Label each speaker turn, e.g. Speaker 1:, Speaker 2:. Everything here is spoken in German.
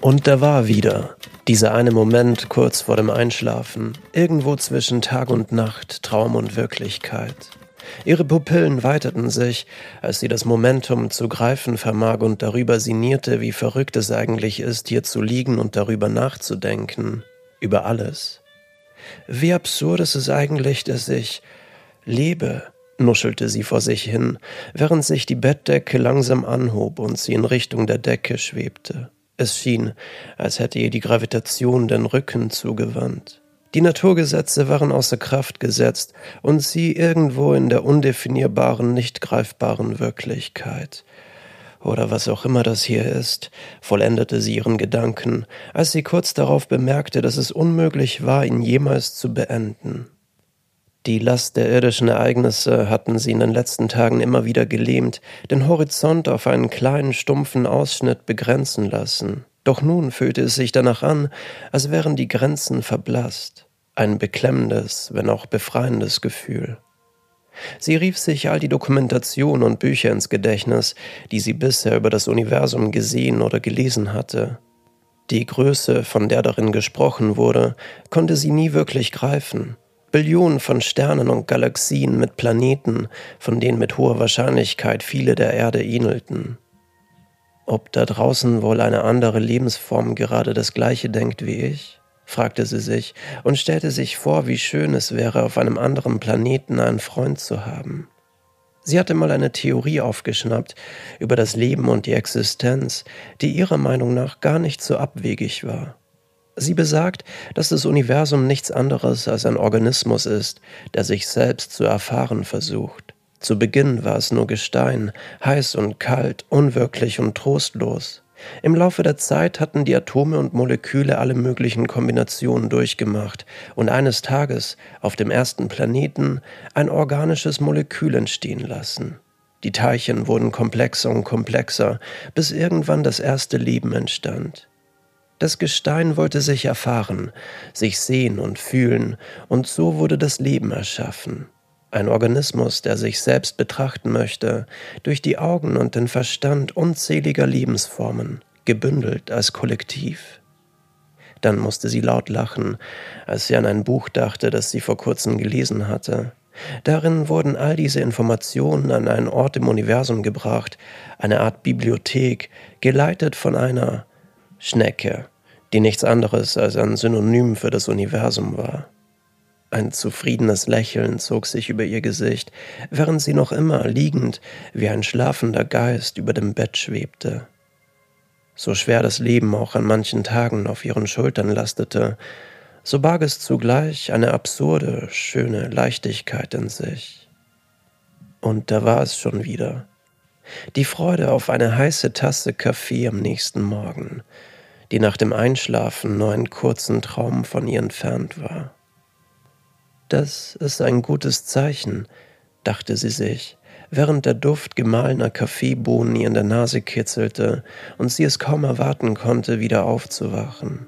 Speaker 1: Und da war wieder dieser eine Moment kurz vor dem Einschlafen, irgendwo zwischen Tag und Nacht, Traum und Wirklichkeit. Ihre Pupillen weiteten sich, als sie das Momentum zu greifen vermag und darüber sinnierte, wie verrückt es eigentlich ist, hier zu liegen und darüber nachzudenken, über alles. Wie absurd ist es eigentlich, dass ich lebe, nuschelte sie vor sich hin, während sich die Bettdecke langsam anhob und sie in Richtung der Decke schwebte. Es schien, als hätte ihr die Gravitation den Rücken zugewandt. Die Naturgesetze waren außer Kraft gesetzt und sie irgendwo in der undefinierbaren, nicht greifbaren Wirklichkeit. Oder was auch immer das hier ist, vollendete sie ihren Gedanken, als sie kurz darauf bemerkte, dass es unmöglich war, ihn jemals zu beenden. Die Last der irdischen Ereignisse hatten sie in den letzten Tagen immer wieder gelähmt, den Horizont auf einen kleinen, stumpfen Ausschnitt begrenzen lassen. Doch nun fühlte es sich danach an, als wären die Grenzen verblasst. Ein beklemmendes, wenn auch befreiendes Gefühl. Sie rief sich all die Dokumentation und Bücher ins Gedächtnis, die sie bisher über das Universum gesehen oder gelesen hatte. Die Größe, von der darin gesprochen wurde, konnte sie nie wirklich greifen. Billionen von Sternen und Galaxien mit Planeten, von denen mit hoher Wahrscheinlichkeit viele der Erde ähnelten. Ob da draußen wohl eine andere Lebensform gerade das gleiche denkt wie ich? fragte sie sich und stellte sich vor, wie schön es wäre, auf einem anderen Planeten einen Freund zu haben. Sie hatte mal eine Theorie aufgeschnappt über das Leben und die Existenz, die ihrer Meinung nach gar nicht so abwegig war. Sie besagt, dass das Universum nichts anderes als ein Organismus ist, der sich selbst zu erfahren versucht. Zu Beginn war es nur Gestein, heiß und kalt, unwirklich und trostlos. Im Laufe der Zeit hatten die Atome und Moleküle alle möglichen Kombinationen durchgemacht und eines Tages auf dem ersten Planeten ein organisches Molekül entstehen lassen. Die Teilchen wurden komplexer und komplexer, bis irgendwann das erste Leben entstand. Das Gestein wollte sich erfahren, sich sehen und fühlen, und so wurde das Leben erschaffen. Ein Organismus, der sich selbst betrachten möchte, durch die Augen und den Verstand unzähliger Lebensformen, gebündelt als Kollektiv. Dann musste sie laut lachen, als sie an ein Buch dachte, das sie vor kurzem gelesen hatte. Darin wurden all diese Informationen an einen Ort im Universum gebracht, eine Art Bibliothek, geleitet von einer Schnecke, die nichts anderes als ein Synonym für das Universum war. Ein zufriedenes Lächeln zog sich über ihr Gesicht, während sie noch immer liegend wie ein schlafender Geist über dem Bett schwebte. So schwer das Leben auch an manchen Tagen auf ihren Schultern lastete, so barg es zugleich eine absurde, schöne Leichtigkeit in sich. Und da war es schon wieder, die Freude auf eine heiße Tasse Kaffee am nächsten Morgen, die nach dem Einschlafen nur einen kurzen Traum von ihr entfernt war. Das ist ein gutes Zeichen, dachte sie sich, während der Duft gemahlener Kaffeebohnen ihr in der Nase kitzelte und sie es kaum erwarten konnte, wieder aufzuwachen.